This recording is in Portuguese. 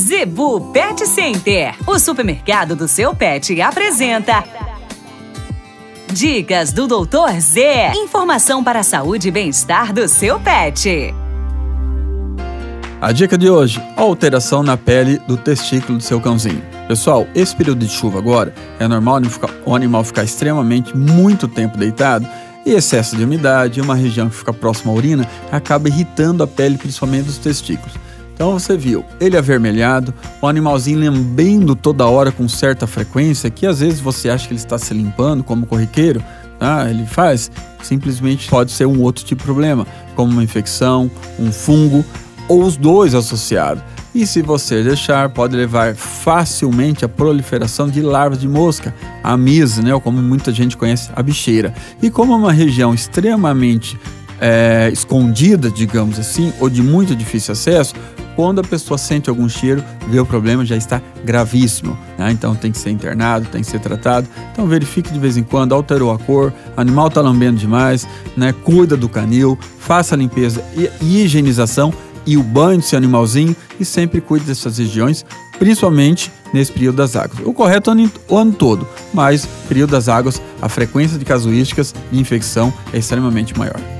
Zebu Pet Center, o supermercado do seu pet, apresenta. Dicas do Doutor Z. Informação para a saúde e bem-estar do seu pet. A dica de hoje: alteração na pele do testículo do seu cãozinho. Pessoal, esse período de chuva agora é normal o animal ficar extremamente muito tempo deitado e excesso de umidade, uma região que fica próxima à urina, acaba irritando a pele, principalmente dos testículos. Então você viu ele avermelhado, o animalzinho lambendo toda hora com certa frequência, que às vezes você acha que ele está se limpando como corriqueiro, ah, ele faz, simplesmente pode ser um outro tipo de problema, como uma infecção, um fungo ou os dois associados. E se você deixar, pode levar facilmente à proliferação de larvas de mosca, a mise, né, ou como muita gente conhece, a bicheira. E como é uma região extremamente é, escondida, digamos assim, ou de muito difícil acesso, quando a pessoa sente algum cheiro, vê o problema, já está gravíssimo. Né? Então tem que ser internado, tem que ser tratado. Então verifique de vez em quando, alterou a cor, animal está lambendo demais, né? cuida do canil, faça a limpeza e higienização e o banho desse animalzinho e sempre cuide dessas regiões, principalmente nesse período das águas. O correto é o ano todo, mas período das águas, a frequência de casuísticas de infecção é extremamente maior.